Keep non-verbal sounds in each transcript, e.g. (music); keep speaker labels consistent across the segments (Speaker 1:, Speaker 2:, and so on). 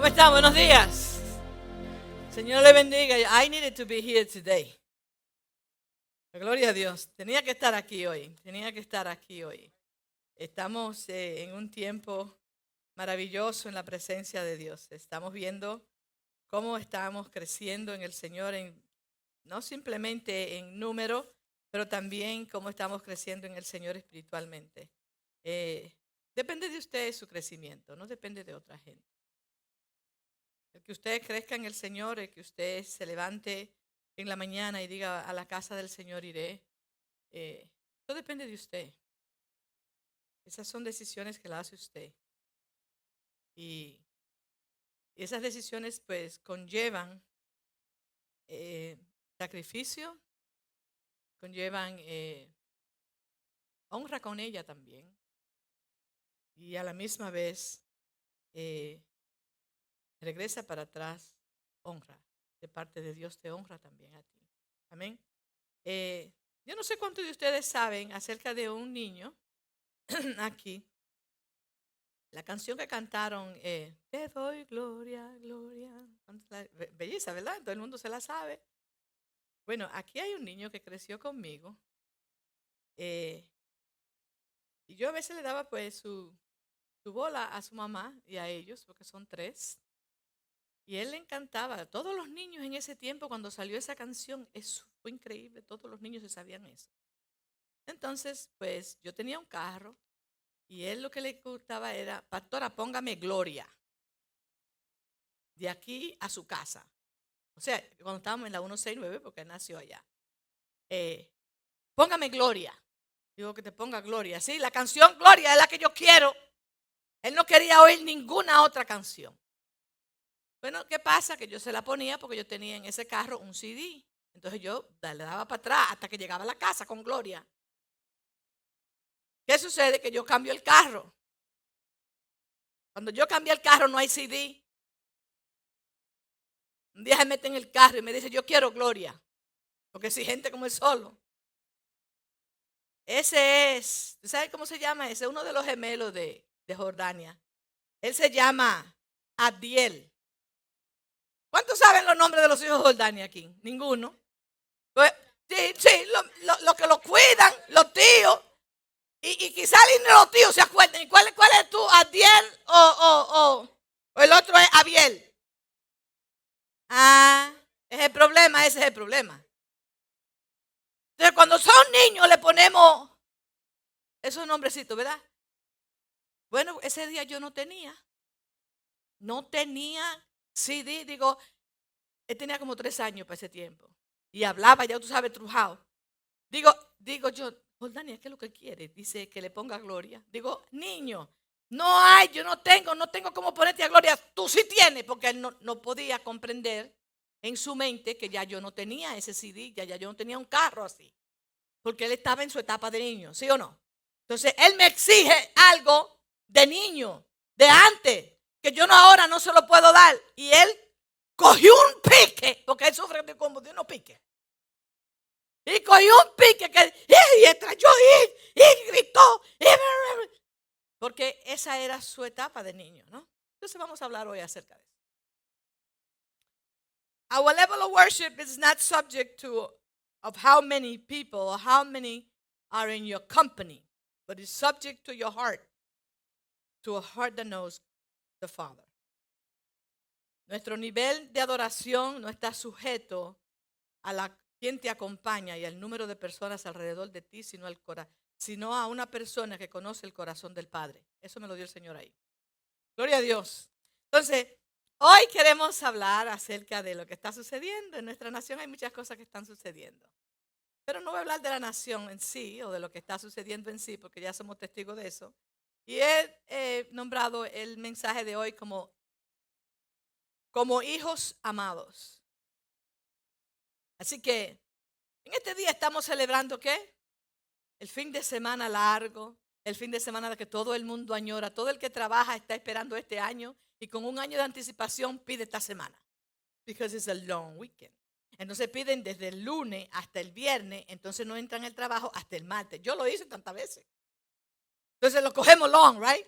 Speaker 1: ¿Cómo están? Buenos días. Señor le bendiga. I needed to be here today. Gloria a Dios. Tenía que estar aquí hoy. Tenía que estar aquí hoy. Estamos eh, en un tiempo maravilloso en la presencia de Dios. Estamos viendo cómo estamos creciendo en el Señor, en, no simplemente en número, pero también cómo estamos creciendo en el Señor espiritualmente. Eh, depende de usted su crecimiento, no depende de otra gente. Que usted crezca en el Señor, que usted se levante en la mañana y diga a la casa del Señor iré, eh, eso depende de usted. Esas son decisiones que la hace usted. Y esas decisiones pues conllevan eh, sacrificio, conllevan eh, honra con ella también. Y a la misma vez eh, regresa para atrás honra. De parte de Dios te honra también a ti. Amén. Eh, yo no sé cuántos de ustedes saben acerca de un niño (clears throat) aquí. La canción que cantaron, eh, Te doy gloria, gloria. Belleza, ¿verdad? Todo el mundo se la sabe. Bueno, aquí hay un niño que creció conmigo. Eh, y yo a veces le daba pues su, su bola a su mamá y a ellos, porque son tres. Y él le encantaba. Todos los niños en ese tiempo, cuando salió esa canción, eso fue increíble. Todos los niños se sabían eso. Entonces, pues yo tenía un carro y él lo que le gustaba era, pastora, póngame gloria. De aquí a su casa. O sea, cuando estábamos en la 169, porque él nació allá. Eh, póngame gloria. Digo que te ponga gloria. Sí, la canción Gloria es la que yo quiero. Él no quería oír ninguna otra canción. Bueno, ¿qué pasa? Que yo se la ponía porque yo tenía en ese carro un CD. Entonces yo le daba para atrás hasta que llegaba a la casa con Gloria. ¿Qué sucede? Que yo cambio el carro. Cuando yo cambio el carro no hay CD. Un día se mete en el carro y me dice, yo quiero Gloria. Porque si gente como el solo. Ese es, ¿sabes cómo se llama? Ese es uno de los gemelos de Jordania. Él se llama Adiel. ¿Cuántos saben los nombres de los hijos de Jordania aquí? Ninguno. Pues, sí, sí, los que lo cuidan, los tíos. Y, y quizá los tíos se acuerden. ¿Cuál, cuál es tú, Adiel o, o, o, el otro es Abiel? Ah, es el problema, ese es el problema. Entonces, cuando son niños le ponemos esos nombrecitos, ¿verdad? Bueno, ese día yo no tenía. No tenía Sí, digo, él tenía como tres años para ese tiempo. Y hablaba, ya tú sabes, trujado. Digo, digo yo, Jordania, ¿qué es lo que quiere? Dice que le ponga gloria. Digo, niño, no hay, yo no tengo, no tengo cómo ponerte a gloria. Tú sí tienes, porque él no, no podía comprender en su mente que ya yo no tenía ese CD, ya, ya yo no tenía un carro así. Porque él estaba en su etapa de niño, ¿sí o no? Entonces, él me exige algo de niño, de antes que yo no ahora no se lo puedo dar. Y él cogió un pique, porque él sufre de de unos piques. Y cogió un pique que, y, estrelló y, y gritó. porque esa era su etapa de niño, ¿no? Entonces vamos a hablar hoy acerca de eso. Our level of worship is not subject to of how many people or how many are in your company, but it's subject to your heart, to a heart that knows the Father. Nuestro nivel de adoración no está sujeto a la quien te acompaña y al número de personas alrededor de ti, sino, al sino a una persona que conoce el corazón del Padre. Eso me lo dio el Señor ahí. Gloria a Dios. Entonces, hoy queremos hablar acerca de lo que está sucediendo. En nuestra nación hay muchas cosas que están sucediendo. Pero no voy a hablar de la nación en sí o de lo que está sucediendo en sí, porque ya somos testigos de eso, y he nombrado el mensaje de hoy como, como hijos amados. Así que en este día estamos celebrando qué? El fin de semana largo, el fin de semana que todo el mundo añora, todo el que trabaja está esperando este año y con un año de anticipación pide esta semana. Because it's a long weekend. Entonces piden desde el lunes hasta el viernes, entonces no entran al trabajo hasta el martes. Yo lo hice tantas veces. Entonces lo cogemos long, right?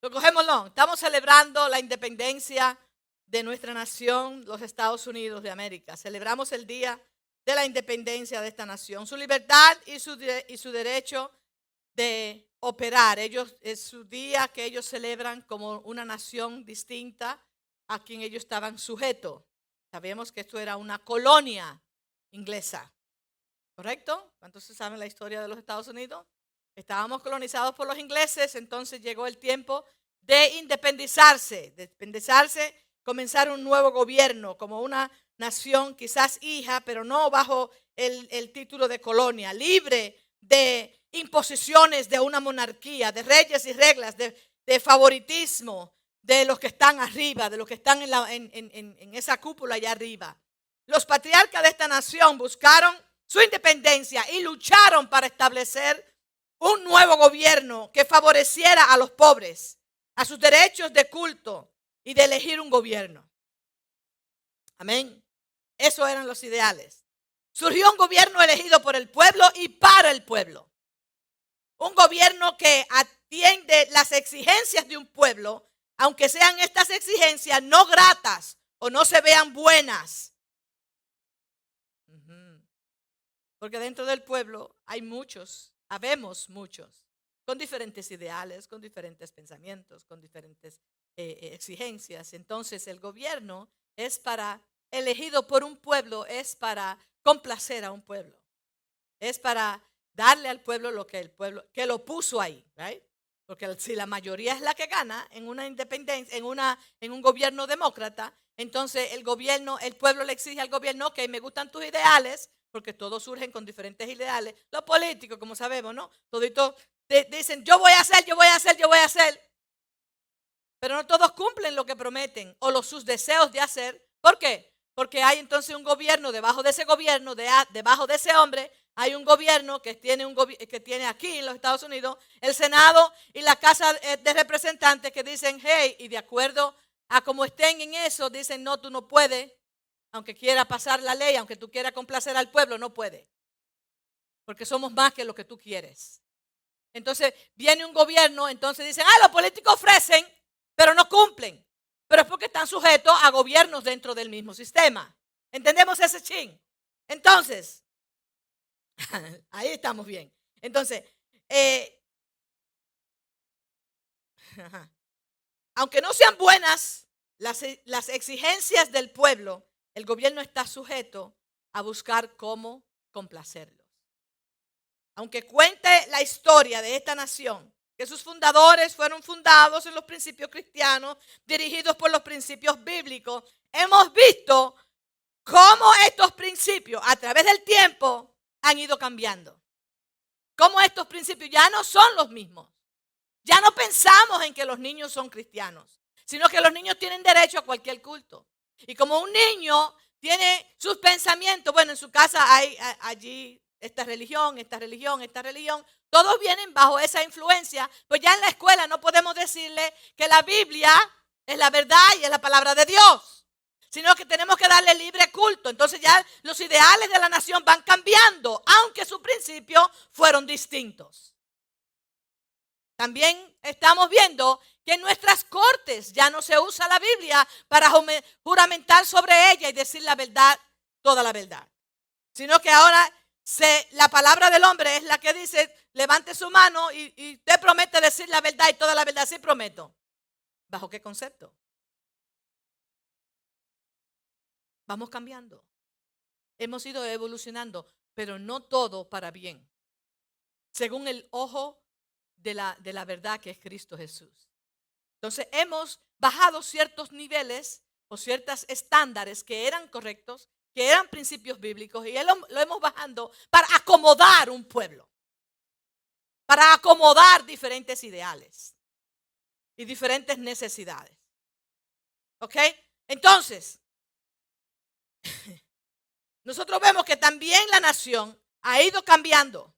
Speaker 1: Lo cogémoslo. Estamos celebrando la independencia de nuestra nación, los Estados Unidos de América. Celebramos el día de la independencia de esta nación, su libertad y su, y su derecho de operar. Ellos, es su día que ellos celebran como una nación distinta a quien ellos estaban sujetos. Sabemos que esto era una colonia inglesa. ¿Correcto? ¿Cuántos saben la historia de los Estados Unidos? Estábamos colonizados por los ingleses, entonces llegó el tiempo de independizarse, de independizarse, comenzar un nuevo gobierno como una nación quizás hija, pero no bajo el, título de colonia, libre de imposiciones de una monarquía, de reyes y reglas, de, favoritismo de los que están arriba, de los que están en, en esa cúpula allá arriba. Los patriarcas de esta nación buscaron su independencia y lucharon para establecer un nuevo gobierno que favoreciera a los pobres, a sus derechos de culto y de elegir un gobierno. Amén. Esos eran los ideales. Surgió un gobierno elegido por el pueblo y para el pueblo. Un gobierno que atiende las exigencias de un pueblo, aunque sean estas exigencias no gratas o no se vean buenas. Porque dentro del pueblo hay muchos, habemos muchos, con diferentes ideales, con diferentes pensamientos, con diferentes eh, eh, exigencias. Entonces el gobierno es para elegido por un pueblo es para complacer a un pueblo. Es para darle al pueblo lo que el pueblo, que lo puso ahí, right? Porque si la mayoría es la que gana en una independencia, en, una, en un gobierno demócrata, entonces el gobierno, el pueblo le exige al gobierno, que me gustan tus ideales, porque todos surgen con diferentes ideales. Los políticos, como sabemos, ¿no? Toditos dicen, yo voy a hacer, yo voy a hacer, yo voy a hacer. Pero no todos cumplen lo que prometen o los, sus deseos de hacer. ¿Por qué? porque hay entonces un gobierno debajo de ese gobierno, debajo de ese hombre, hay un gobierno que tiene, un que tiene aquí en los Estados Unidos el Senado y la Casa de Representantes que dicen, hey, y de acuerdo a cómo estén en eso, dicen, no, tú no puedes, aunque quiera pasar la ley, aunque tú quieras complacer al pueblo, no puede. Porque somos más que lo que tú quieres. Entonces viene un gobierno, entonces dicen, ah, los políticos ofrecen, pero no cumplen pero es porque están sujetos a gobiernos dentro del mismo sistema. ¿Entendemos ese chin? Entonces, (laughs) ahí estamos bien. Entonces, eh, (laughs) aunque no sean buenas las, las exigencias del pueblo, el gobierno está sujeto a buscar cómo complacerlos. Aunque cuente la historia de esta nación, que sus fundadores fueron fundados en los principios cristianos, dirigidos por los principios bíblicos, hemos visto cómo estos principios a través del tiempo han ido cambiando. Cómo estos principios ya no son los mismos. Ya no pensamos en que los niños son cristianos, sino que los niños tienen derecho a cualquier culto. Y como un niño tiene sus pensamientos, bueno, en su casa hay allí esta religión, esta religión, esta religión, todos vienen bajo esa influencia, pues ya en la escuela no podemos decirle que la Biblia es la verdad y es la palabra de Dios, sino que tenemos que darle libre culto. Entonces ya los ideales de la nación van cambiando, aunque sus principios fueron distintos. También estamos viendo que en nuestras cortes ya no se usa la Biblia para juramentar sobre ella y decir la verdad, toda la verdad, sino que ahora la palabra del hombre es la que dice, levante su mano y, te promete decir la verdad y toda la verdad. Sí prometo. ¿Bajo qué concepto? Vamos cambiando. Hemos ido evolucionando, pero no todo para bien. Según el ojo de la, de la verdad que es Cristo Jesús. Entonces hemos bajado ciertos niveles o ciertos estándares que eran correctos que eran principios bíblicos, y lo, hemos bajando para acomodar un pueblo, para acomodar diferentes ideales y diferentes necesidades. ¿Ok? Entonces, (laughs) nosotros vemos que también la nación ha ido cambiando.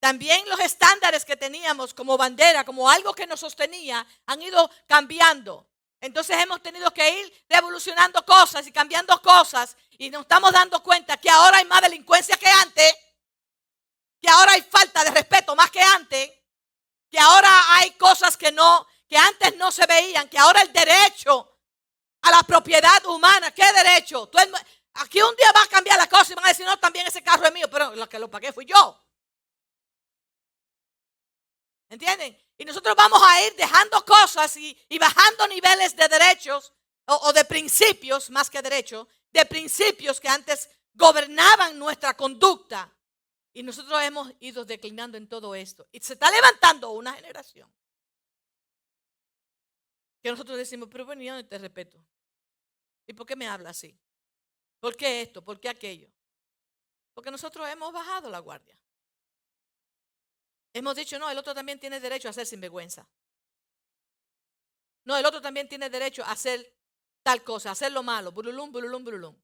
Speaker 1: También los estándares que teníamos como bandera, como algo que nos sostenía, han ido cambiando. Entonces hemos tenido que ir revolucionando cosas y cambiando cosas y nos estamos dando cuenta que ahora hay más delincuencia que antes, que ahora hay falta de respeto más que antes, que ahora hay cosas que no que antes no se veían, que ahora el derecho a la propiedad humana, ¿qué derecho? aquí un día va a cambiar la cosa y van a decir, no, también ese carro es mío, pero lo que lo pagué fui yo. ¿Entienden? Y nosotros vamos a ir dejando cosas y, bajando niveles de derechos o, de principios, más que derechos, de principios que antes gobernaban nuestra conducta. Y nosotros hemos ido declinando en todo esto. Y se está levantando una generación que nosotros decimos, pero bueno, yo te respeto. ¿Y por qué me habla así? ¿Por qué esto? ¿Por qué aquello? Porque nosotros hemos bajado la guardia. Hemos dicho, no, el otro también tiene derecho a ser sinvergüenza. No, el otro también tiene derecho a hacer tal cosa, a hacer lo malo, bululum, bululum, bululum.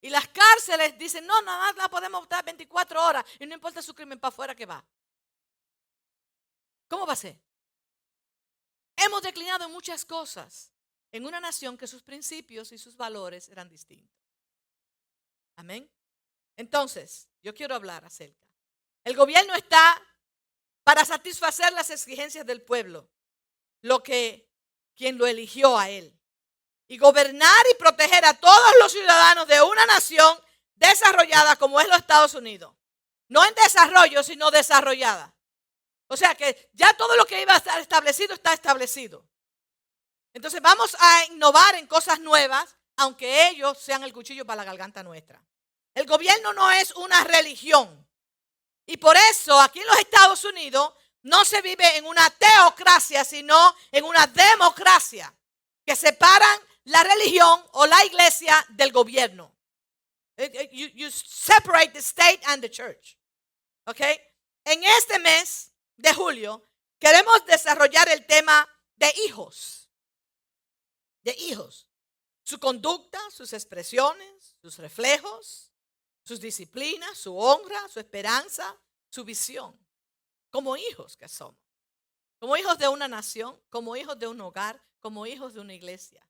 Speaker 1: Y las cárceles dicen, no, nada más la podemos estar 24 horas y no importa su crimen para afuera que va. ¿Cómo va a ser? Hemos declinado en muchas cosas en una nación que sus principios y sus valores eran distintos. Amén. Entonces, yo quiero hablar acerca. El gobierno está para satisfacer las exigencias del pueblo, lo que quien lo eligió a él. Y gobernar y proteger a todos los ciudadanos de una nación desarrollada como es los Estados Unidos. No en desarrollo, sino desarrollada. O sea que ya todo lo que iba a estar establecido está establecido. Entonces vamos a innovar en cosas nuevas, aunque ellos sean el cuchillo para la garganta nuestra. El gobierno no es una religión. Y por eso aquí en los Estados Unidos no se vive en una teocracia, sino en una democracia, que separan la religión o la iglesia del gobierno. Eh, eh, you, separate the state and the church. ¿Ok? En este mes de julio queremos desarrollar el tema de hijos. De hijos. Su conducta, sus expresiones, sus reflejos, sus disciplinas, su honra, su esperanza, su visión. Como hijos que somos. Como hijos de una nación, como hijos de un hogar, como hijos de una iglesia.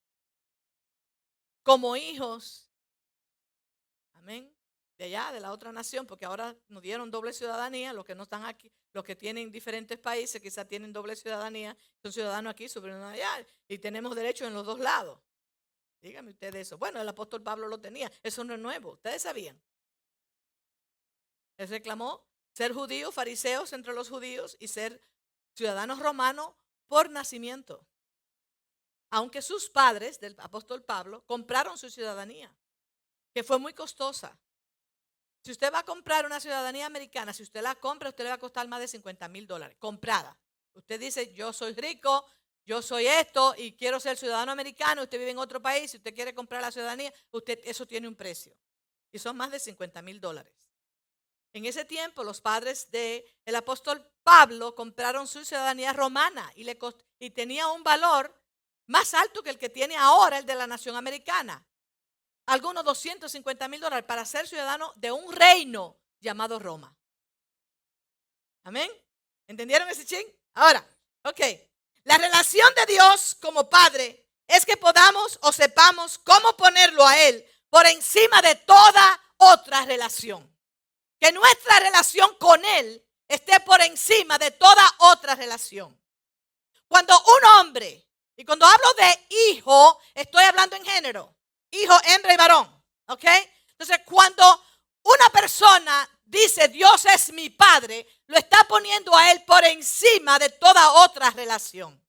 Speaker 1: Como hijos, amén, de allá, de la otra nación, porque ahora nos dieron doble ciudadanía, los que no están aquí, los que tienen diferentes países, quizás tienen doble ciudadanía, son ciudadanos aquí, ciudadanos allá, y tenemos derechos en los dos lados. Dígame ustedes eso. Bueno, el apóstol Pablo lo tenía, eso no es nuevo, ustedes sabían. Él reclamó ser judío, fariseos entre los judíos y ser ciudadanos romanos por nacimiento. Aunque sus padres del apóstol Pablo compraron su ciudadanía, que fue muy costosa. Si usted va a comprar una ciudadanía americana, si usted la compra, usted le va a costar más de 50 mil dólares, comprada. Usted dice, yo soy rico, yo soy esto y quiero ser ciudadano americano, usted vive en otro país, si usted quiere comprar la ciudadanía, usted, eso tiene un precio. Y son más de 50 mil dólares. En ese tiempo los padres del el apóstol Pablo compraron su ciudadanía romana y, le y tenía un valor más alto que el que tiene ahora el de la nación americana algunos 250 mil dólares para ser ciudadano de un reino llamado Roma. Amén. ¿Entendieron ese ching? Ahora, ok. La relación de Dios como Padre es que podamos o sepamos cómo ponerlo a Él por encima de toda otra relación. Que nuestra relación con Él esté por encima de toda otra relación. Cuando un hombre, y cuando hablo de hijo, estoy hablando en género hijo, hembra y varón. ¿Ok? Entonces, cuando una persona dice Dios es mi padre, lo está poniendo a él por encima de toda otra relación.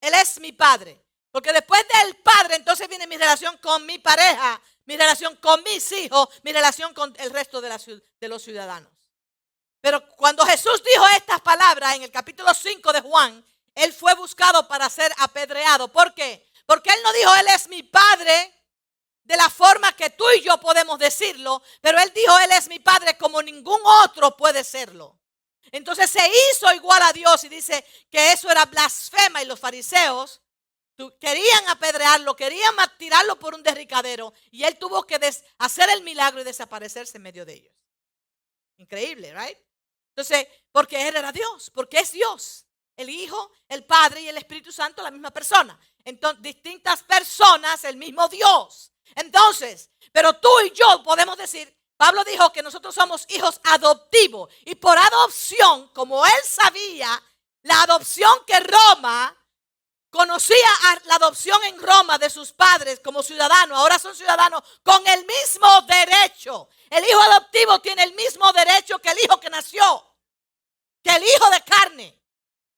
Speaker 1: Él es mi padre. Porque después del padre, entonces viene mi relación con mi pareja, mi relación con mis hijos, mi relación con el resto de, los ciudadanos. Pero cuando Jesús dijo estas palabras en el capítulo 5 de Juan, él fue buscado para ser apedreado. ¿Por qué? Porque Él no dijo, Él es mi Padre de la forma que tú y yo podemos decirlo, pero Él dijo, Él es mi Padre como ningún otro puede serlo. Entonces se hizo igual a Dios y dice que eso era blasfema y los fariseos querían apedrearlo, querían tirarlo por un derricadero y Él tuvo que hacer el milagro y desaparecerse en medio de ellos. Increíble, ¿right? Entonces, porque Él era Dios, porque es Dios. El Hijo, el Padre y el Espíritu Santo, la misma persona. Entonces, distintas personas, el mismo Dios. Entonces, pero tú y yo podemos decir, Pablo dijo que nosotros somos hijos adoptivos y por adopción, como él sabía la adopción que Roma conocía la adopción en Roma de sus padres como ciudadanos, ahora son ciudadanos con el mismo derecho. El hijo adoptivo tiene el mismo derecho que el hijo que nació, que el hijo de carne.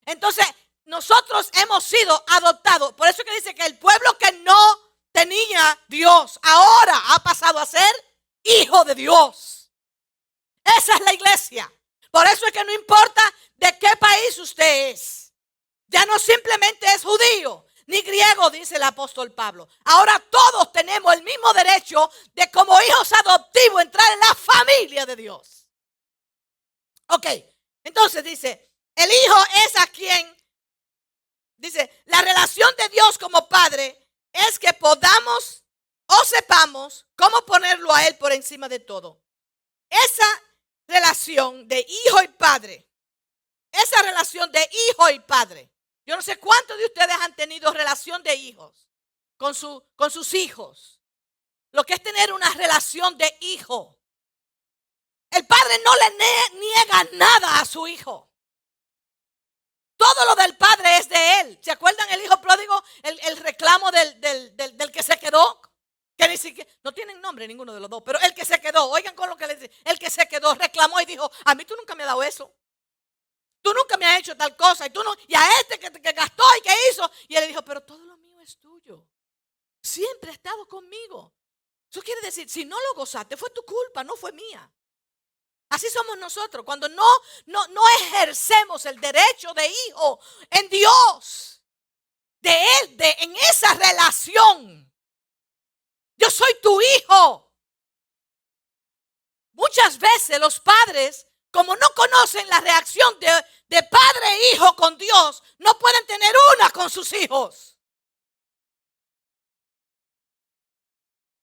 Speaker 1: Entonces, nosotros hemos sido adoptados. Por eso que dice que el pueblo que no tenía Dios, ahora ha pasado a ser hijo de Dios. Esa es la iglesia. Por eso es que no importa de qué país usted es. Ya no simplemente es judío ni griego, dice el apóstol Pablo. Ahora todos tenemos el mismo derecho de como hijos adoptivos entrar en la familia de Dios. Ok, entonces dice, el hijo es a quien, dice, la relación de Dios como padre es que podamos o sepamos cómo ponerlo a Él por encima de todo. Esa relación de hijo y padre, esa relación de hijo y padre, yo no sé cuántos de ustedes han tenido relación de hijos con, su, con sus hijos. Lo que es tener una relación de hijo. El padre no le niega nada a su hijo. Todo lo del padre es de él. ¿Se acuerdan el hijo pródigo? El, reclamo del, del, que se quedó. Que ni siquiera, no tienen nombre ninguno de los dos, pero el que se quedó, oigan con lo que le dice, el que se quedó reclamó y dijo, a mí tú nunca me has dado eso. Tú nunca me has hecho tal cosa y tú no, y a este que, gastó y que hizo. Y él le dijo, pero todo lo mío es tuyo. Siempre ha estado conmigo. Eso quiere decir, si no lo gozaste, fue tu culpa, no fue mía. Así somos nosotros. Cuando no, no, no ejercemos el derecho de hijo en Dios, de Él, de, en esa relación. Yo soy tu hijo. Muchas veces los padres, como no conocen la reacción de, de padre e hijo con Dios, no pueden tener una con sus hijos.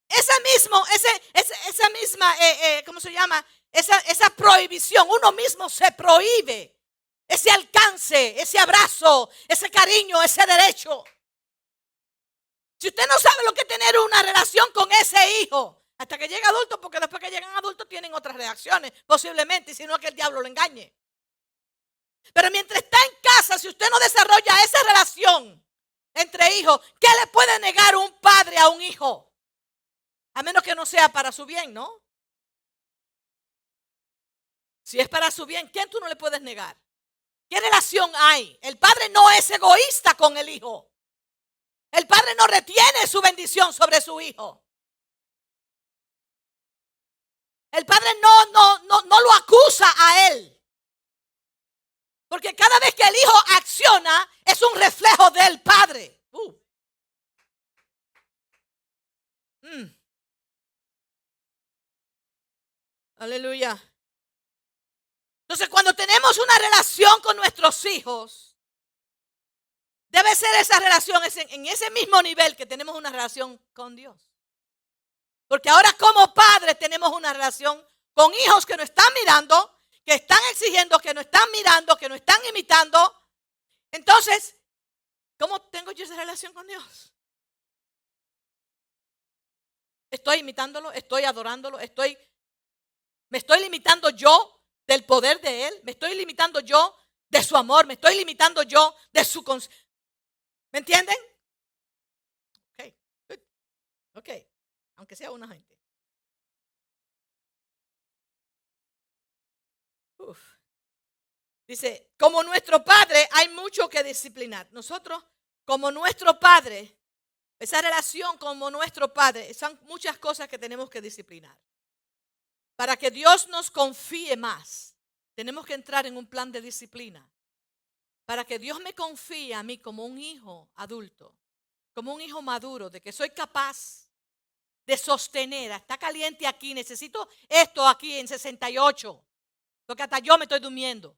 Speaker 1: Esa mismo, ese, esa misma, eh, eh, ¿cómo se llama? esa, prohibición, uno mismo se prohíbe ese alcance, ese abrazo, ese cariño, ese derecho. Si usted no sabe lo que es tener una relación con ese hijo, hasta que llegue adulto, porque después que llegan adultos tienen otras reacciones, posiblemente, si no que el diablo lo engañe. Pero mientras está en casa, si usted no desarrolla esa relación entre hijos, ¿qué le puede negar un padre a un hijo? A menos que no sea para su bien, ¿no? Si es para su bien, ¿quién tú no le puedes negar? ¿Qué relación hay? El padre no es egoísta con el hijo. El padre no retiene su bendición sobre su hijo. El padre no, no, no, no lo acusa a él. Porque cada vez que el hijo acciona es un reflejo del padre. Uh. Mm. Aleluya. Entonces, cuando tenemos una relación con nuestros hijos, debe ser esa relación en ese mismo nivel que tenemos una relación con Dios. Porque ahora como padres tenemos una relación con hijos que nos están mirando, que están exigiendo, que nos están mirando, que nos están imitando. Entonces, ¿cómo tengo yo esa relación con Dios? Estoy imitándolo, estoy adorándolo, estoy me estoy limitando yo del poder de Él? ¿Me estoy limitando yo de su amor? ¿Me estoy limitando yo de su... ¿Me entienden? Ok, ok, aunque sea una gente. Dice, como nuestro Padre hay mucho que disciplinar. Nosotros, como nuestro Padre, esa relación como nuestro Padre, son muchas cosas que tenemos que disciplinar. Para que Dios nos confíe más, tenemos que entrar en un plan de disciplina. Para que Dios me confíe a mí como un hijo adulto, como un hijo maduro, de que soy capaz de sostener, está caliente aquí, necesito esto aquí en 68, porque hasta yo me estoy durmiendo.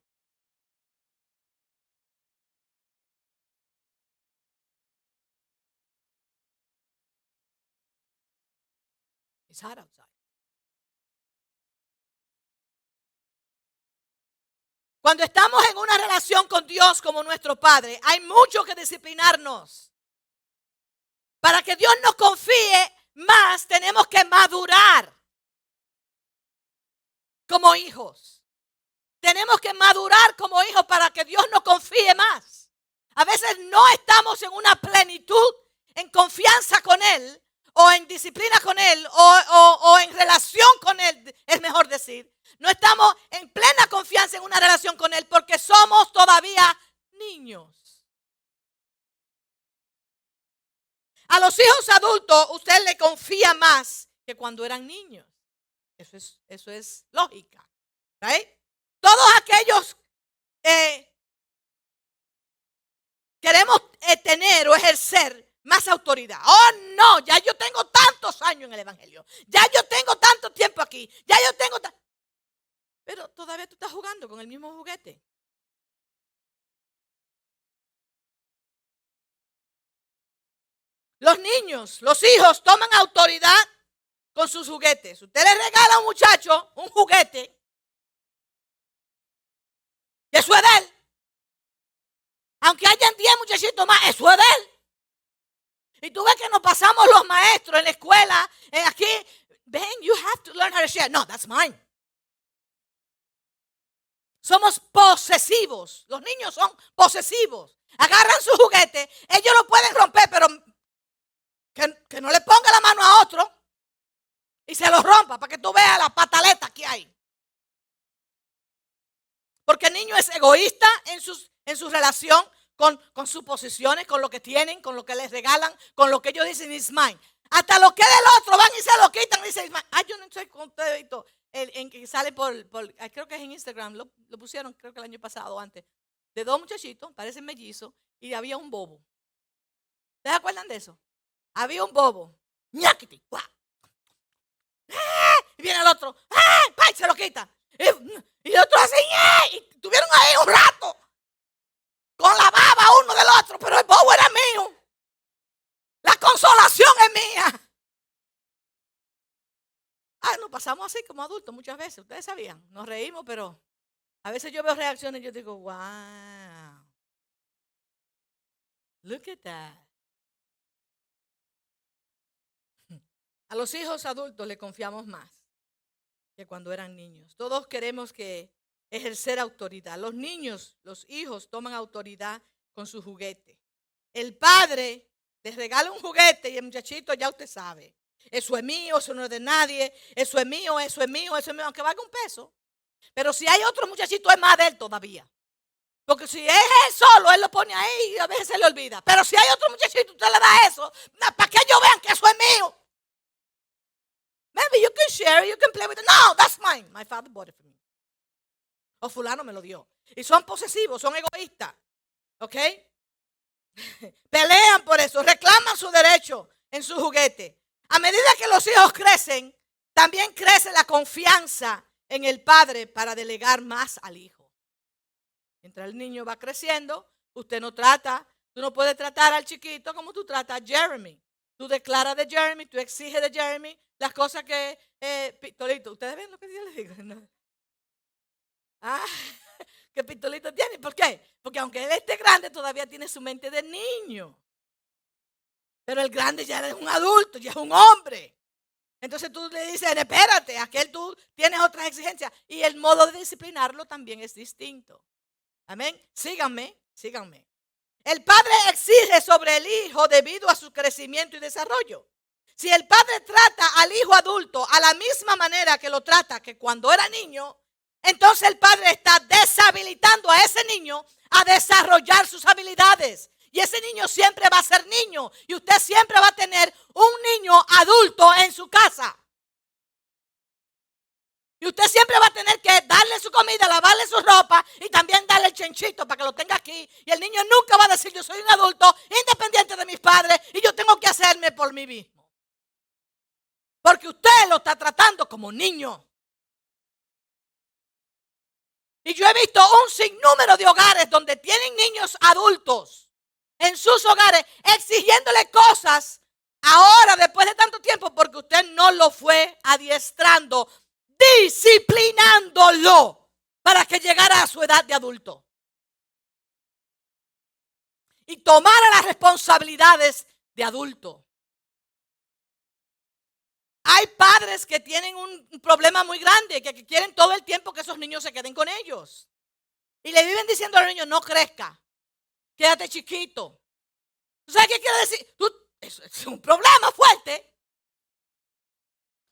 Speaker 1: Cuando estamos en una relación con Dios como nuestro Padre, hay mucho que disciplinarnos. Para que Dios nos confíe más, tenemos que madurar como hijos. tenemos que madurar como hijos para que Dios nos confíe más. A veces no estamos en una plenitud, en confianza con Él, o en disciplina con Él, o, en relación con Él, es mejor decir. No estamos en plena confianza en una relación con Él porque somos todavía niños. A los hijos adultos usted le confía más que cuando eran niños. Eso es, eso es lógica. Todos aquellos eh, queremos eh, tener o ejercer más autoridad. Oh, no, ya yo tengo tantos años en el Evangelio. Ya yo tengo tanto tiempo aquí. Ya yo tengo... Pero todavía tú estás jugando con el mismo juguete. Los niños, los hijos toman autoridad con sus juguetes. Usted le regala a un muchacho un juguete eso es. Aunque hayan 10 muchachitos más, es de él. Y tú ves que nos pasamos los maestros en la escuela, eh, aquí, ven, you have to learn how to share. No, that's mine. Somos posesivos. Los niños son posesivos. Agarran su juguete, ellos lo pueden romper, pero que, no le ponga la mano a otro y se lo rompa para que tú veas la pataleta que hay. Porque el niño es egoísta en, sus, en su relación con, con, sus posiciones, con lo que tienen, con lo que les regalan, con lo que ellos dicen mine. Hasta lo que del otro van y se lo quitan y dicen, ah, yo no estoy contento. El, en que sale por, creo que es en Instagram, lo, pusieron creo que el año pasado antes, de dos muchachitos, parecen mellizos, y había un bobo. ¿Se acuerdan de eso? Había un bobo. ñaquiti, ¡Ah! Y viene el otro, ¡ah! Se lo quita. Y, el otro así, y tuvieron ahí un rato. Con la baba uno del otro, pero el bobo era mío. La consolación es mía. Ah, nos pasamos así como adultos muchas veces, ustedes sabían. Nos reímos, pero a veces yo veo reacciones y yo digo, wow. Look at that. A los hijos adultos le confiamos más que cuando eran niños. Todos queremos que ejercer autoridad. Los niños, los hijos toman autoridad con su juguete. El padre les regala un juguete y el muchachito ya usted sabe. Eso es mío, eso no es de nadie. Eso es mío, eso es mío, eso es mío, aunque valga un peso. Pero si hay otro muchachito, es más de él todavía. Porque si es él solo, él lo pone ahí y a veces se le olvida. Pero si hay otro muchachito, usted le da eso. Para que ellos vean que eso es mío. Maybe you can share, you can play with it. No, that's mine. My father bought it for me. O fulano me lo dio. Y son posesivos, son egoístas. ¿Ok? (laughs) Pelean por eso, reclaman su derecho en su juguete. A medida que los hijos crecen, también crece la confianza en el padre para delegar más al hijo. Mientras el niño va creciendo, usted no trata, tú no puedes tratar al chiquito como tú tratas a Jeremy. Tú declaras de Jeremy, tú exiges de Jeremy las cosas que, eh, Pistolito, ¿ustedes ven lo que yo les digo? (laughs) Ah, (laughs) que Pistolito tiene. ¿Por qué? Porque aunque él esté grande, todavía tiene su mente de niño. Pero el grande ya es un adulto, ya es un hombre. Entonces tú le dices, espérate, aquel tú tienes otras exigencias. Y el modo de disciplinarlo también es distinto. Amén. Síganme, síganme. El padre exige sobre el hijo debido a su crecimiento y desarrollo. Si el padre trata al hijo adulto a la misma manera que lo trata que cuando era niño, entonces el padre está deshabilitando a ese niño a desarrollar sus habilidades. Y ese niño siempre va a ser niño. Y usted siempre va a tener un niño adulto en su casa. Y usted siempre va a tener que darle su comida, lavarle su ropa y también darle el chenchito para que lo tenga aquí. Y el niño nunca va a decir, yo soy un adulto independiente de mis padres y yo tengo que hacerme por mí mismo. Porque usted lo está tratando como niño. Y yo he visto un sinnúmero de hogares donde tienen niños adultos en sus hogares exigiéndole cosas ahora, después de tanto tiempo, porque usted no lo fue adiestrando disciplinándolo para que llegara a su edad de adulto. Y tomara las responsabilidades de adulto. Hay padres que tienen un problema muy grande, que quieren todo el tiempo que esos niños se queden con ellos. Y le viven diciendo a los niños, no crezca, quédate chiquito. ¿Sabes qué quiere decir? es un problema fuerte.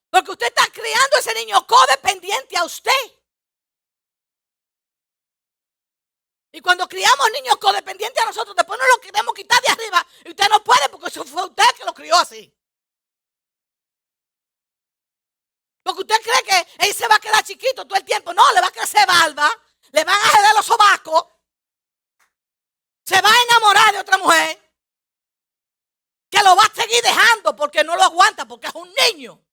Speaker 1: Porque usted está criando a ese niño codependiente a usted. Y cuando criamos niños codependientes a nosotros, después nos lo queremos quitar de arriba. Y usted no puede porque eso fue usted que lo crió así. Porque usted cree que él se va a quedar chiquito todo el tiempo. No, le va a crecer barba. Le van a joder los sobacos. Se va a enamorar de otra mujer. Que lo va a seguir dejando porque no lo aguanta, porque es un niño.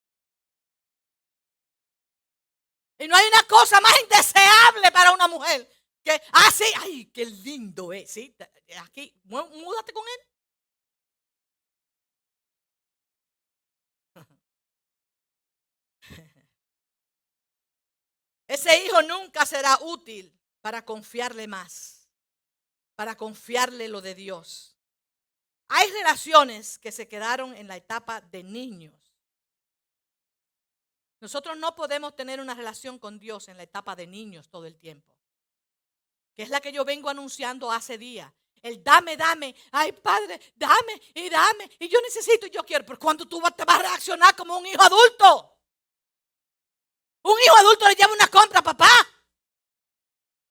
Speaker 1: Y no hay una cosa más indeseable para una mujer que, ah, sí, ay, qué lindo es, sí, aquí, múdate con él. (laughs) Ese hijo nunca será útil para confiarle más, para confiarle lo de Dios. Hay relaciones que se quedaron en la etapa de niños. Nosotros no podemos tener una relación con Dios en la etapa de niños todo el tiempo que es la que yo vengo anunciando hace días. El dame, dame, ay padre, dame y dame, y yo necesito y yo quiero, pero cuando tú te vas a reaccionar como un hijo adulto. Un hijo adulto le llama una compra, papá.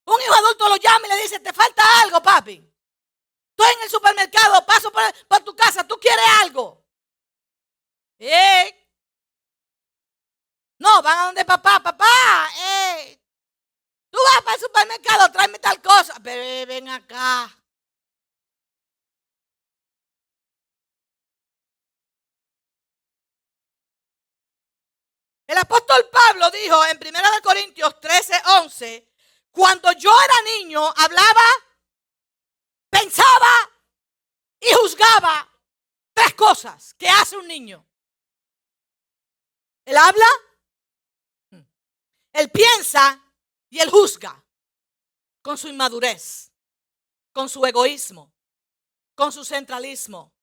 Speaker 1: Un hijo adulto lo llama y le dice, te falta algo, papi. Estoy en el supermercado, paso por, tu casa, tú quieres algo. Eh. No, van a donde papá, papá. Eh. Tú vas para el supermercado, tráeme tal cosa. Pero ven acá. El apóstol Pablo dijo en 1 Corintios 13, 11, cuando yo era niño, hablaba, pensaba y juzgaba tres cosas que hace un niño. Él habla, él piensa y él juzga con su inmadurez, con su egoísmo, con su centralismo,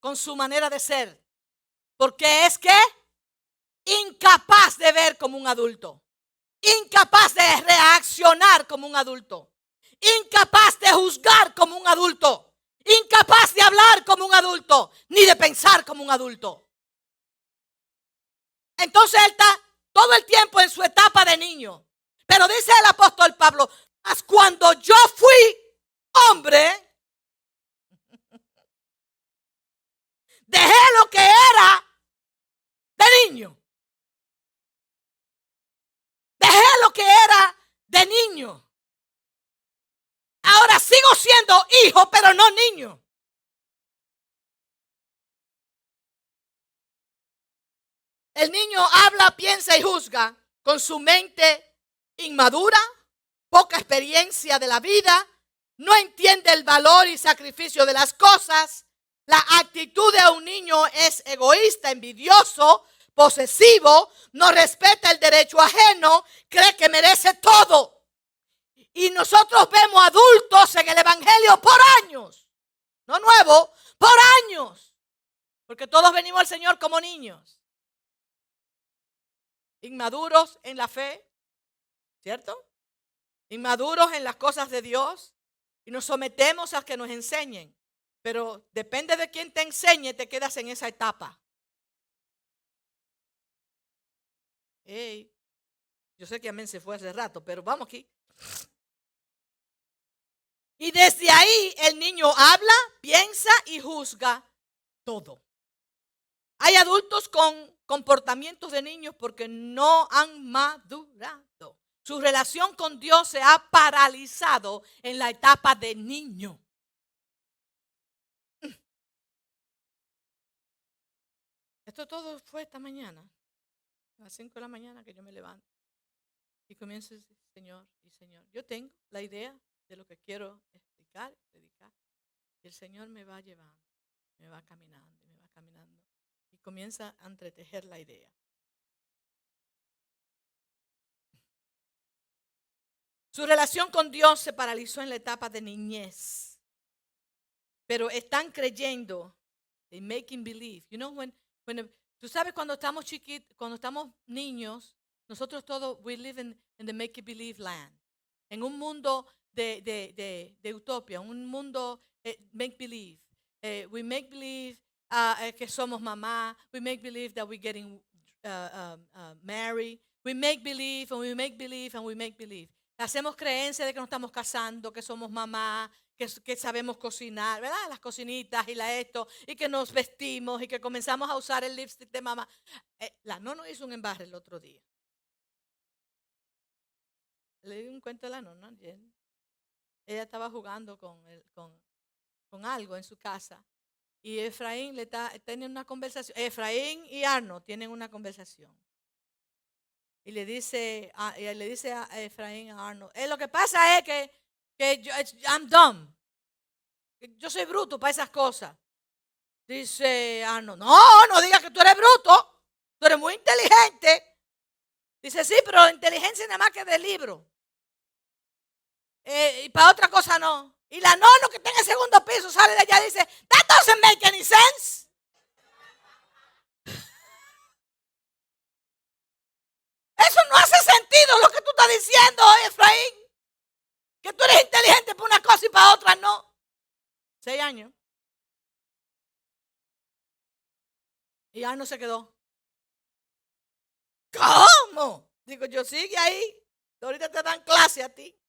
Speaker 1: con su manera de ser. Porque es que incapaz de ver como un adulto, incapaz de reaccionar como un adulto, incapaz de juzgar como un adulto, incapaz de hablar como un adulto, ni de pensar como un adulto. Entonces él está todo el tiempo en su etapa de niño. Pero dice el apóstol Pablo, cuando yo fui hombre, (laughs) dejé lo que era de niño. Dejé lo que era de niño. Ahora sigo siendo hijo, pero no niño. El niño habla, piensa y juzga con su mente inmadura, poca experiencia de la vida, no entiende el valor y sacrificio de las cosas. La actitud de un niño es egoísta, envidioso, posesivo, no respeta el derecho ajeno, cree que merece todo. Y nosotros vemos adultos en el Evangelio por años, no nuevo, por años, porque todos venimos al Señor como niños, inmaduros en la fe, ¿Cierto? Inmaduros en las cosas de Dios y nos sometemos a que nos enseñen. Pero depende de quién te enseñe, te quedas en esa etapa. yo sé que amén se fue hace rato, pero vamos aquí. Y desde ahí el niño habla, piensa y juzga todo. Hay adultos con comportamientos de niños porque no han madurado. Su relación con Dios se ha paralizado en la etapa de niño. Esto todo fue esta mañana, a las 5 de la mañana que yo me levanto y comienzo Señor y Señor, yo tengo la idea de lo que quiero explicar, predicar. Y el Señor me va llevando, me va caminando, me va caminando y comienza a entretejer la idea. Su relación con Dios se paralizó en la etapa de niñez. Pero están creyendo, they making believe. You know, when, when Tú sabes cuando estamos chiquitos, cuando estamos niños, nosotros todos, we live in, in the make-believe land. En un mundo de, de, de, de utopia, un mundo eh, make-believe. Eh, we make believe uh, que somos mamá. We make believe that we're getting uh, um, uh, married. We make believe and we make believe and we make believe. Hacemos creencia de que nos estamos casando, que somos mamá, que, que, sabemos cocinar, ¿verdad? Las cocinitas y la esto, y que nos vestimos y que comenzamos a usar el lipstick de mamá. Eh, la no hizo un embarre el otro día. Le di un cuento a la nona. Ella estaba jugando con, el, con, con algo en su casa y Efraín le está, tienen una conversación. Efraín y Arno tienen una conversación. Y le dice, a, y le dice a Efraín a Arno, eh, lo que pasa es que, que yo, I'm dumb. Yo soy bruto para esas cosas. Dice Arno, no, no digas que tú eres bruto. Tú eres muy inteligente. Dice, sí, pero inteligencia nada más que de libro. Eh, y para otra cosa no. Y la nono que está en el segundo piso sale de allá y dice, that doesn't make any sense. Eso no hace sentido lo que tú estás diciendo, Efraín. Que tú eres inteligente para una cosa y para otra no. Seis años. Y ya no se quedó. ¿Cómo? Digo, yo sigue ahí. Ahorita te dan clase a ti.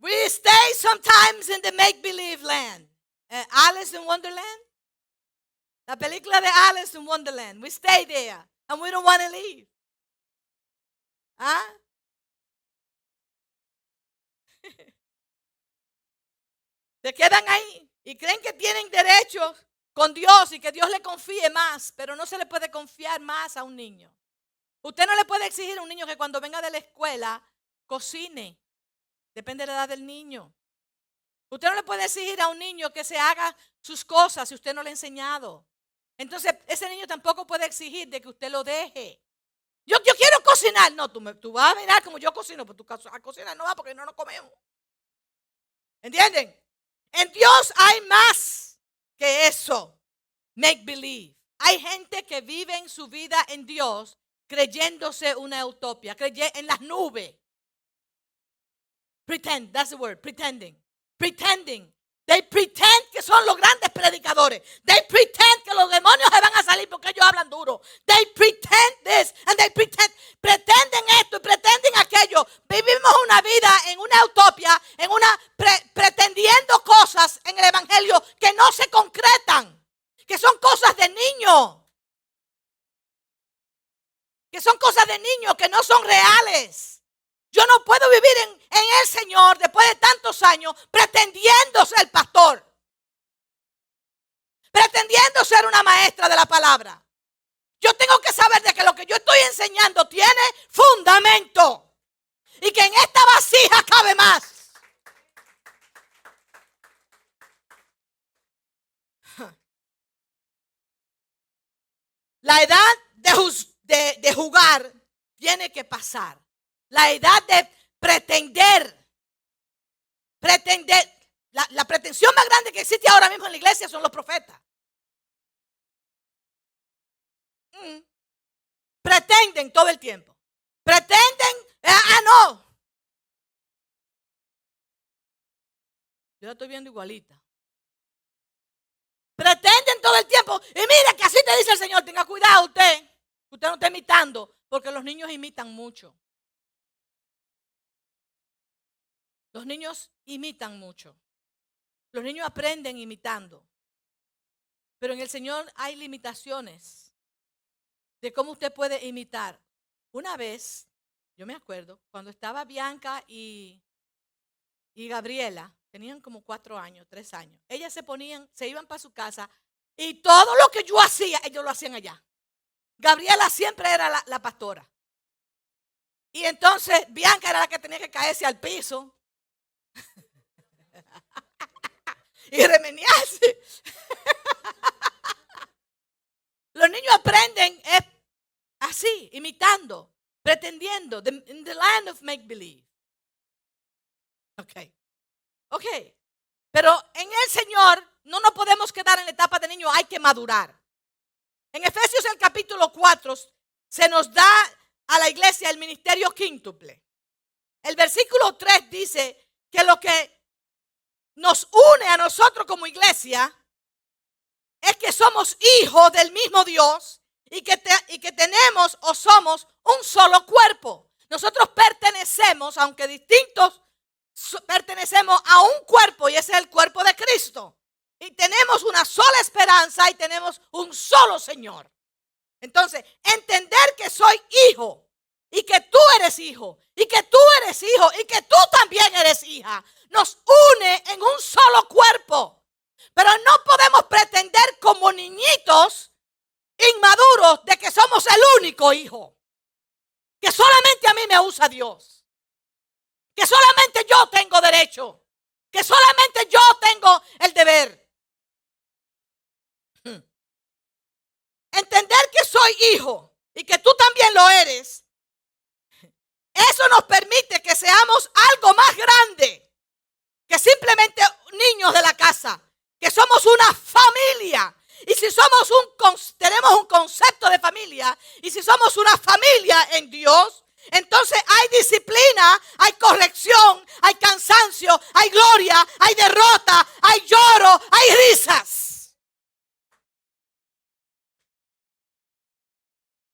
Speaker 1: We stay sometimes in the make believe land. Uh, Alice in Wonderland. La película de Alice in Wonderland. We stay there and we don't want to leave. ¿Ah? (laughs) Se quedan ahí y creen que tienen derechos con Dios y que Dios le confíe más, pero no se le puede confiar más a un niño. Usted no le puede exigir a un niño que cuando venga de la escuela cocine Depende de la edad del niño. Usted no le puede exigir a un niño que se haga sus cosas si usted no le ha enseñado. Entonces, ese niño tampoco puede exigir de que usted lo deje. Yo, quiero cocinar. No, tú, me, tú vas a mirar como yo cocino, pero tú a cocinar no va porque no nos comemos. ¿Entienden? En Dios hay más que eso. Make believe. Hay gente que vive en su vida en Dios creyéndose una utopia, creyendo en las nubes. Pretend, that's the word, pretending. Pretending. They pretend que son los grandes predicadores. They pretend que los demonios se van a salir porque ellos hablan duro. They pretend this and they pretend. Pretenden esto y pretenden aquello. Vivimos una vida en una utopia, en una pretendiendo cosas en el evangelio que no se concretan, que son cosas de niño. Que son cosas de niño que no son reales. Yo no puedo vivir en, el Señor después de tantos años pretendiendo ser pastor. Pretendiendo ser una maestra de la palabra. Yo tengo que saber de que lo que yo estoy enseñando tiene fundamento. Y que en esta vasija cabe más. La edad de jugar tiene que pasar. La edad de pretender. Pretender. La, pretensión más grande que existe ahora mismo en la iglesia son los profetas. Mm. Pretenden todo el tiempo. Pretenden. ah, ah no. Yo la estoy viendo igualita. Pretenden todo el tiempo. Y mire que así te dice el Señor. Tenga cuidado usted. Usted no está imitando. Porque los niños imitan mucho. Los niños imitan mucho. Los niños aprenden imitando. Pero en el Señor hay limitaciones de cómo usted puede imitar. Una vez, yo me acuerdo, cuando estaba Bianca y, y Gabriela, tenían como cuatro años, tres años, ellas se ponían, se iban para su casa y todo lo que yo hacía, ellos lo hacían allá. Gabriela siempre era la, la pastora. Y entonces Bianca era la que tenía que caerse al piso (laughs) y remeniarse. (laughs) Los niños aprenden así, imitando, pretendiendo, in the land of make believe. Ok, ok. Pero en el Señor no nos podemos quedar en la etapa de niño, hay que madurar. En Efesios el capítulo 4 se nos da a la iglesia el ministerio quíntuple. El versículo 3 dice que lo que nos une a nosotros como iglesia es que somos hijos del mismo Dios y que, y que tenemos o somos un solo cuerpo. Nosotros pertenecemos, aunque distintos, pertenecemos a un cuerpo y ese es el cuerpo de Cristo. Y tenemos una sola esperanza y tenemos un solo Señor. Entonces, entender que soy hijo y que tú eres hijo y que tú eres hijo y que tú también eres hija, nos une en un solo cuerpo. Pero no podemos pretender como niñitos inmaduros de que somos el único hijo. Que solamente a mí me usa Dios. Que solamente yo tengo derecho. Que solamente yo tengo el deber. Hmm. Entender que soy hijo y que tú también lo eres. Eso nos permite que seamos algo más grande que simplemente niños de la casa. Que somos una familia. Y si somos un, tenemos un concepto de familia, y si somos una familia en Dios, entonces hay disciplina, hay corrección, hay cansancio, hay gloria, hay derrota, hay lloro, hay risas.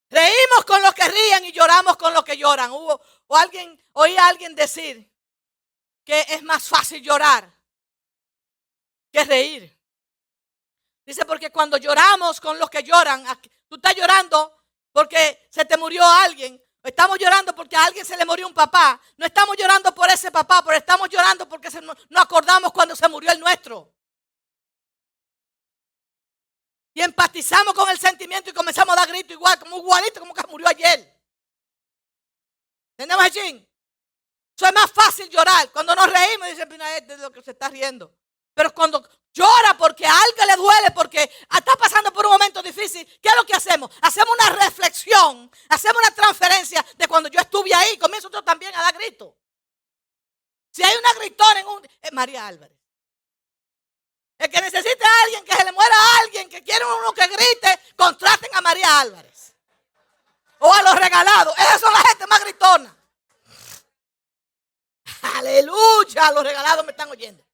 Speaker 1: Reímos con los que ríen y lloramos con los que lloran. Hubo, o alguien, oí a alguien decir que es más fácil llorar que reír. Dice, porque cuando lloramos con los que lloran, tú estás llorando porque se te murió alguien. Estamos llorando porque a alguien se le murió un papá. No estamos llorando por ese papá, pero estamos llorando porque no acordamos cuando se murió el nuestro. Y empatizamos con el sentimiento y comenzamos a dar grito igual, como igualito como que murió ayer. ¿Entendemos allí? Eso es más fácil llorar. Cuando nos reímos, dice, es de lo que se está riendo. Pero cuando llora porque a alguien le duele, porque está pasando por un momento difícil, ¿qué es lo que hacemos? Hacemos una reflexión, hacemos una transferencia de cuando yo estuve ahí, comienzo yo también a dar gritos. Si hay una gritona en un... Es María Álvarez. El que necesite a alguien, que se le muera a alguien, que quiere uno que grite, contraten a María Álvarez. O a los regalados. Esas son la gente más gritona. (laughs) Aleluya, los regalados me están oyendo.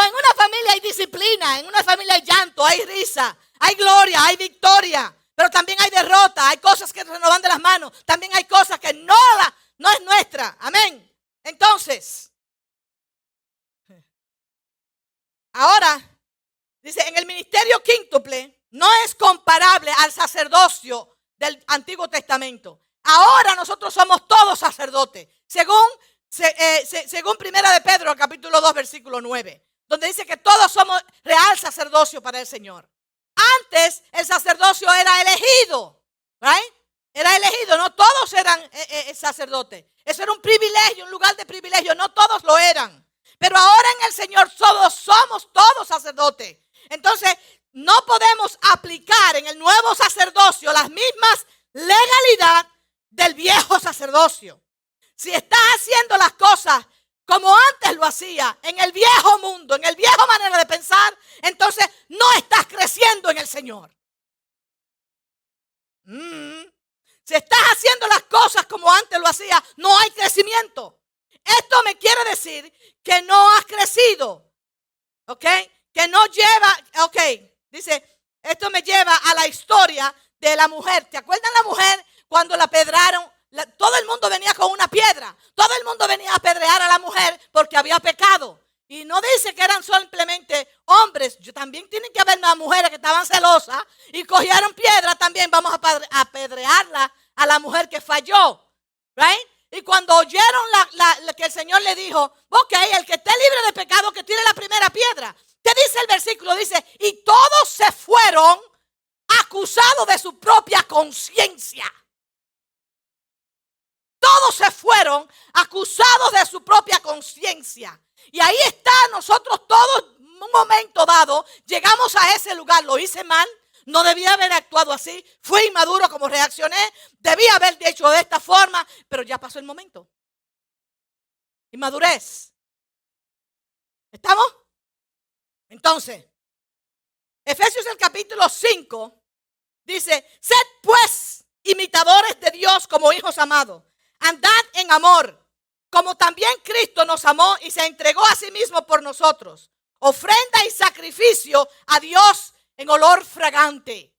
Speaker 1: en una familia hay disciplina, en una familia hay llanto, hay risa, hay gloria, hay victoria, pero también hay derrota, hay cosas que se nos van de las manos, también hay cosas que no, la, no es nuestra. Amén. Entonces, ahora, dice, en el ministerio quíntuple no es comparable al sacerdocio del Antiguo Testamento. Ahora nosotros somos todos sacerdotes, según, eh, según Primera de Pedro, capítulo 2, versículo 9 donde dice que todos somos real sacerdocio para el Señor. Antes el sacerdocio era elegido, right? Era elegido, no todos eran eh, eh, sacerdotes. Eso era un privilegio, un lugar de privilegio, no todos lo eran. Pero ahora en el Señor todos somos todos sacerdotes. Entonces, no podemos aplicar en el nuevo sacerdocio las mismas legalidad del viejo sacerdocio. Si estás haciendo las cosas como antes lo hacía, en el viejo mundo, en el viejo manera de pensar, entonces no estás creciendo en el Señor. Mm. Si estás haciendo las cosas como antes lo hacía, no hay crecimiento. Esto me quiere decir que no has crecido. ¿Ok? Que no lleva, ok, dice, esto me lleva a la historia de la mujer. ¿Te acuerdas la mujer cuando la pedraron todo el mundo venía con una piedra. Todo el mundo venía a apedrear a la mujer porque había pecado. Y no dice que eran simplemente hombres. Yo, también tienen que haber más mujeres que estaban celosas y cogieron piedra también. Vamos a apedrearla a la mujer que falló. Right? Y cuando oyeron que el Señor le dijo, ok, el que esté libre de pecado, que tire la primera piedra. ¿Qué dice el versículo? Dice, y todos se fueron acusados de su propia conciencia. Todos se fueron acusados de su propia conciencia. Y ahí está, nosotros todos, un momento dado, llegamos a ese lugar. Lo hice mal, no debía haber actuado así. Fui inmaduro como reaccioné. Debía haber hecho de esta forma, pero ya pasó el momento. y madurez. ¿Estamos? Entonces, Efesios el capítulo 5 dice, sed pues imitadores de Dios como hijos amados. Andad en amor, como también Cristo nos amó y se entregó a sí mismo por nosotros. Ofrenda y sacrificio a Dios en olor fragante.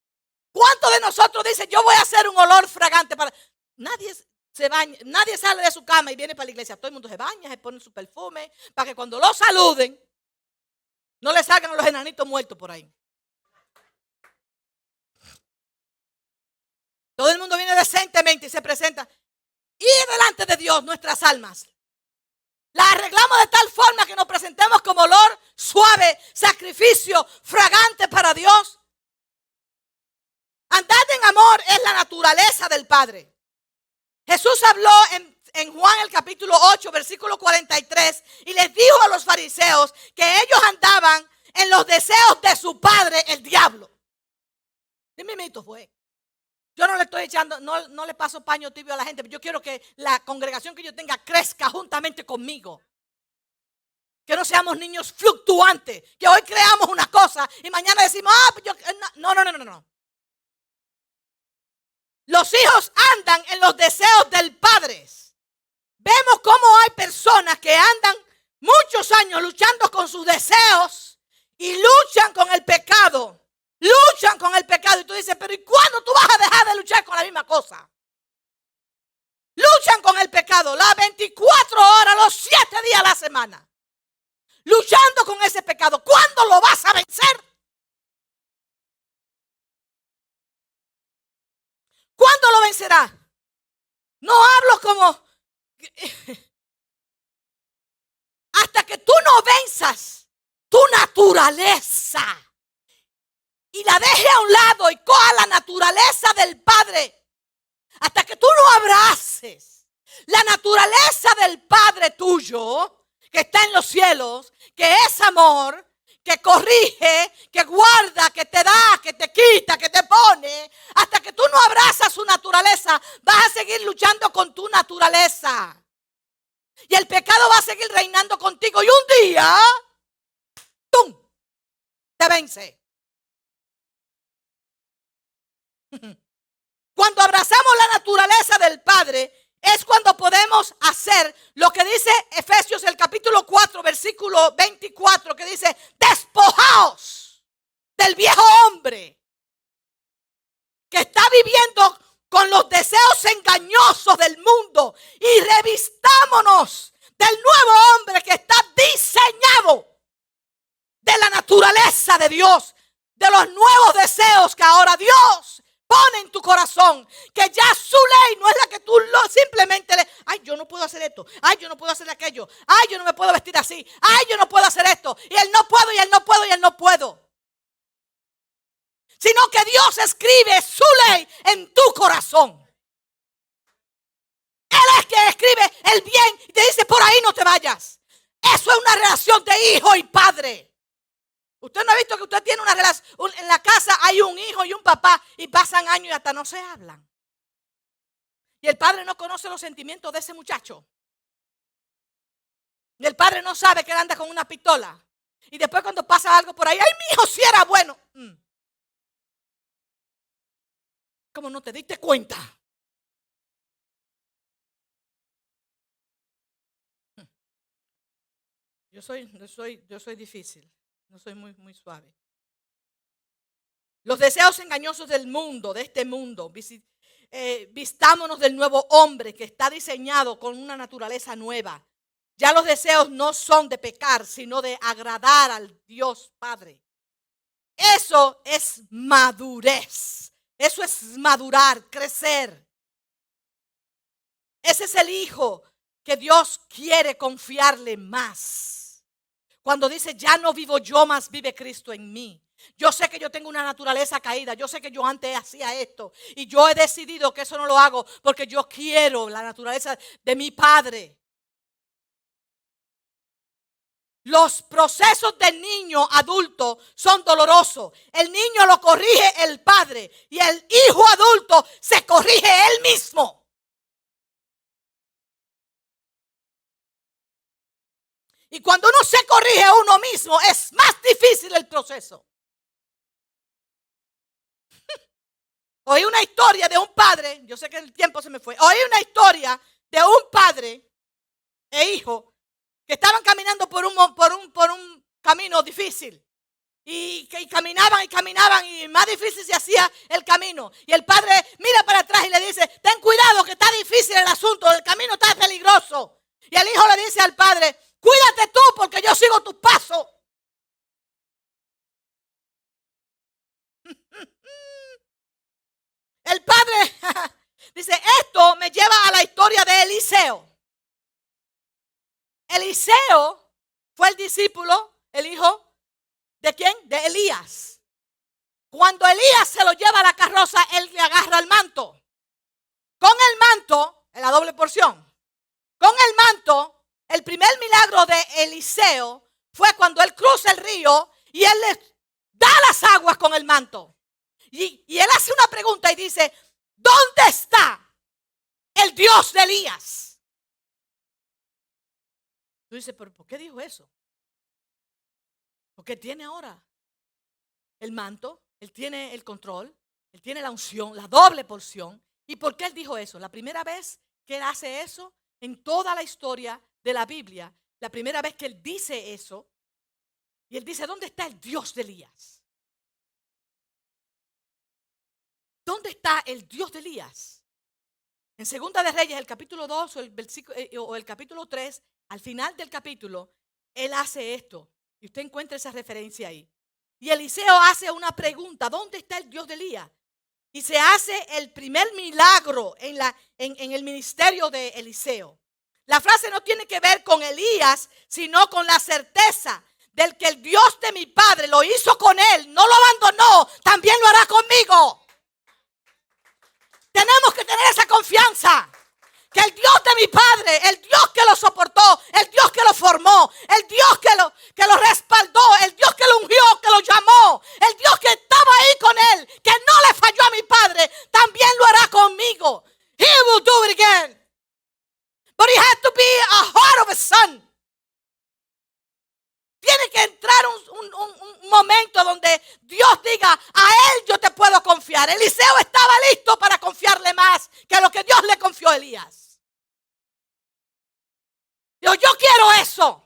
Speaker 1: ¿Cuántos de nosotros dicen, yo voy a hacer un olor fragante para... Nadie se baña, nadie sale de su cama y viene para la iglesia. Todo el mundo se baña, se pone su perfume, para que cuando lo saluden, no le salgan los enanitos muertos por ahí. Todo el mundo viene decentemente y se presenta. Y delante de Dios nuestras almas. Las arreglamos de tal forma que nos presentemos como olor suave, sacrificio, fragante para Dios. Andar en amor es la naturaleza del Padre. Jesús habló en, en, Juan el capítulo 8, versículo 43, y les dijo a los fariseos que ellos andaban en los deseos de su padre, el diablo. Dime, mito fue. Yo no le estoy echando, no, no le paso paño tibio a la gente, pero yo quiero que la congregación que yo tenga crezca juntamente conmigo. Que no seamos niños fluctuantes, que hoy creamos una cosa y mañana decimos, ah, pues yo, eh, no, no, no, no, no. Los hijos andan en los deseos del Padre. Vemos cómo hay personas que andan muchos años luchando con sus deseos y luchan con el pecado luchan con el pecado. Y tú dices, pero ¿y cuándo tú vas a dejar de luchar con la misma cosa? Luchan con el pecado las 24 horas, los 7 días a la semana. Luchando con ese pecado. ¿Cuándo lo vas a vencer? ¿Cuándo lo vencerá? No hablo como... (laughs) Hasta que tú no venzas tu naturaleza y la deje a un lado y coja la naturaleza del Padre. Hasta que tú no abraces la naturaleza del Padre tuyo, que está en los cielos, que es amor, que corrige, que guarda, que te da, que te quita, que te pone. Hasta que tú no abrazas su naturaleza, vas a seguir luchando con tu naturaleza. Y el pecado va a seguir reinando contigo. Y un día, ¡tum! Te vence. (laughs) Cuando abrazamos la naturaleza del Padre, es cuando podemos hacer lo que dice Efesios el capítulo 4, versículo 24, que dice, despojaos del viejo hombre que está viviendo con los deseos engañosos del mundo y revistámonos del nuevo hombre que está diseñado de la naturaleza de Dios, de los nuevos deseos que ahora Dios pone en tu corazón que ya su ley no es la que tú simplemente le, ay, yo no puedo hacer esto, ay, yo no puedo hacer aquello, ay, yo no me puedo vestir así, ay, yo no puedo hacer esto, y él no puedo, y él no puedo, y él no puedo. Sino que Dios escribe su ley en tu corazón. Él es que escribe el bien y te dice, por ahí no te vayas. Eso es una relación de hijo y padre. Usted no ha visto que usted tiene una relación, en la casa hay un hijo y un papá y pasan años y hasta no se hablan. Y el padre no conoce los sentimientos de ese muchacho. Y el padre no sabe que él anda con una pistola. Y después cuando pasa algo por ahí, ay, mi hijo si era bueno. Mm. ¿Cómo no te diste cuenta? Mm. Yo soy, yo soy, yo soy difícil. No soy muy, muy suave. Los deseos engañosos del mundo, de este mundo. Eh, vistámonos del nuevo hombre que está diseñado con una naturaleza nueva. Ya los deseos no son de pecar, sino de agradar al Dios Padre. Eso es madurez. Eso es madurar, crecer. Ese es el hijo que Dios quiere confiarle más. Cuando dice, ya no vivo yo, más vive Cristo en mí. Yo sé que yo tengo una naturaleza caída. Yo sé que yo antes hacía esto. Y yo he decidido que eso no lo hago porque yo quiero la naturaleza de mi Padre. Los procesos del niño adulto son dolorosos. El niño lo corrige el padre y el hijo adulto se corrige él mismo. Y cuando uno se corrige a uno mismo, es más difícil el proceso. (laughs) Oí una historia de un padre, yo sé que el tiempo se me fue, oí una historia de un padre e hijo que estaban caminando por un, por un, por un camino difícil. Y, que caminaban y caminaban y más difícil se hacía el camino. Y el padre mira para atrás y le dice, ten cuidado que está difícil el asunto, el camino está peligroso. Y el hijo le dice al padre, cuídate tú porque yo sigo tus pasos. (laughs) El padre (laughs) dice, esto me lleva a la historia de Eliseo. Eliseo fue el discípulo, el hijo de quién? De Elías. Cuando Elías se lo lleva a la carroza, él le agarra el manto. Con el manto, en la doble porción, con el manto, el primer milagro de Eliseo fue cuando él cruza el río y él le da las aguas con el manto. Y, él hace una pregunta y dice, ¿dónde está el Dios de Elías? Tú dices, pero ¿por qué dijo eso? Porque tiene ahora el manto, él tiene el control, él tiene la unción, la doble porción. ¿Y por qué él dijo eso? La primera vez que él hace eso en toda la historia de la Biblia, la primera vez que él dice eso, y él dice, ¿dónde está el Dios de Elías? ¿Dónde está el Dios de Elías? En Segunda de Reyes, el capítulo 2 o el, eh, o el capítulo 3, al final del capítulo, él hace esto. Y usted encuentra esa referencia ahí. Y Eliseo hace una pregunta, ¿dónde está el Dios de Elías? Y se hace el primer milagro en, la, en, el ministerio de Eliseo. La frase no tiene que ver con Elías, sino con la certeza del que el Dios de mi padre lo hizo con él, no lo abandonó, también lo hará conmigo. Tenemos que tener esa confianza. Que el Dios de mi padre, el Dios que lo soportó, el Dios que lo formó, el Dios que lo, que lo respaldó, el Dios que lo ungió, que lo llamó, el Dios que estaba ahí con él, que no le falló a mi padre, también lo hará conmigo. He will do it again. But he had to be a heart of a son. Tiene que entrar un, momento donde Dios diga, a Él yo te puedo confiar. Eliseo estaba listo para confiarle más que lo que Dios le confió a Elías. Yo, yo quiero eso.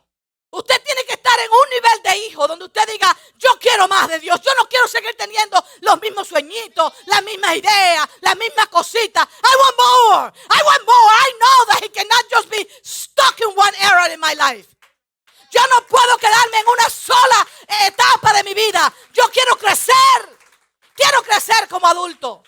Speaker 1: Usted tiene que estar en un nivel de hijo donde usted diga, yo quiero más de Dios. Yo no quiero seguir teniendo los mismos sueñitos, las mismas ideas, las mismas cositas. I want more. I want more. I know that he cannot just be stuck in one era in my life. Yo no puedo quedarme en una sola etapa de mi vida. Yo quiero crecer. Quiero crecer como adulto.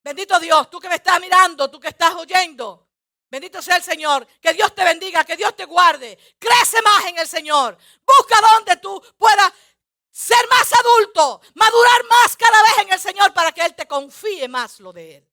Speaker 1: Bendito Dios, tú que me estás mirando, tú que estás oyendo. Bendito sea el Señor. Que Dios te bendiga, que Dios te guarde. Crece más en el Señor. Busca donde tú puedas ser más adulto, madurar más cada vez en el Señor para que Él te confíe más lo de Él.